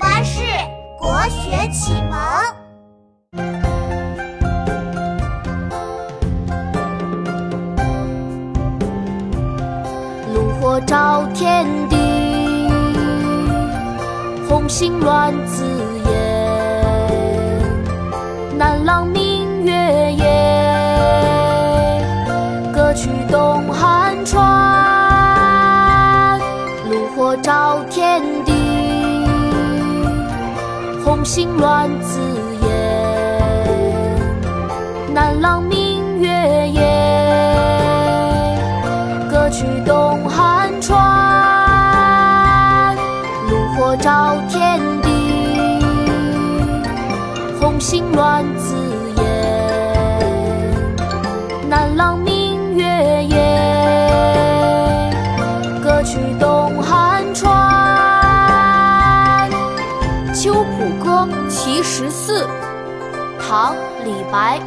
巴士国学启蒙。炉火照天地，红星乱紫烟。南朗明月夜，歌曲东汉川。炉火照天地，红星乱紫烟。南朗明月夜，歌曲东汉川。炉火照天地，红星乱紫秋浦歌·其十四》唐·李白。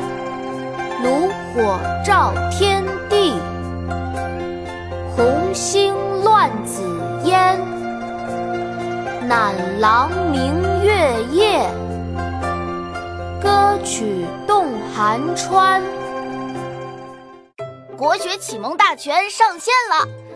炉火照天地，红星乱紫烟。南朗明月夜，歌曲动寒川。国学启蒙大全上线了！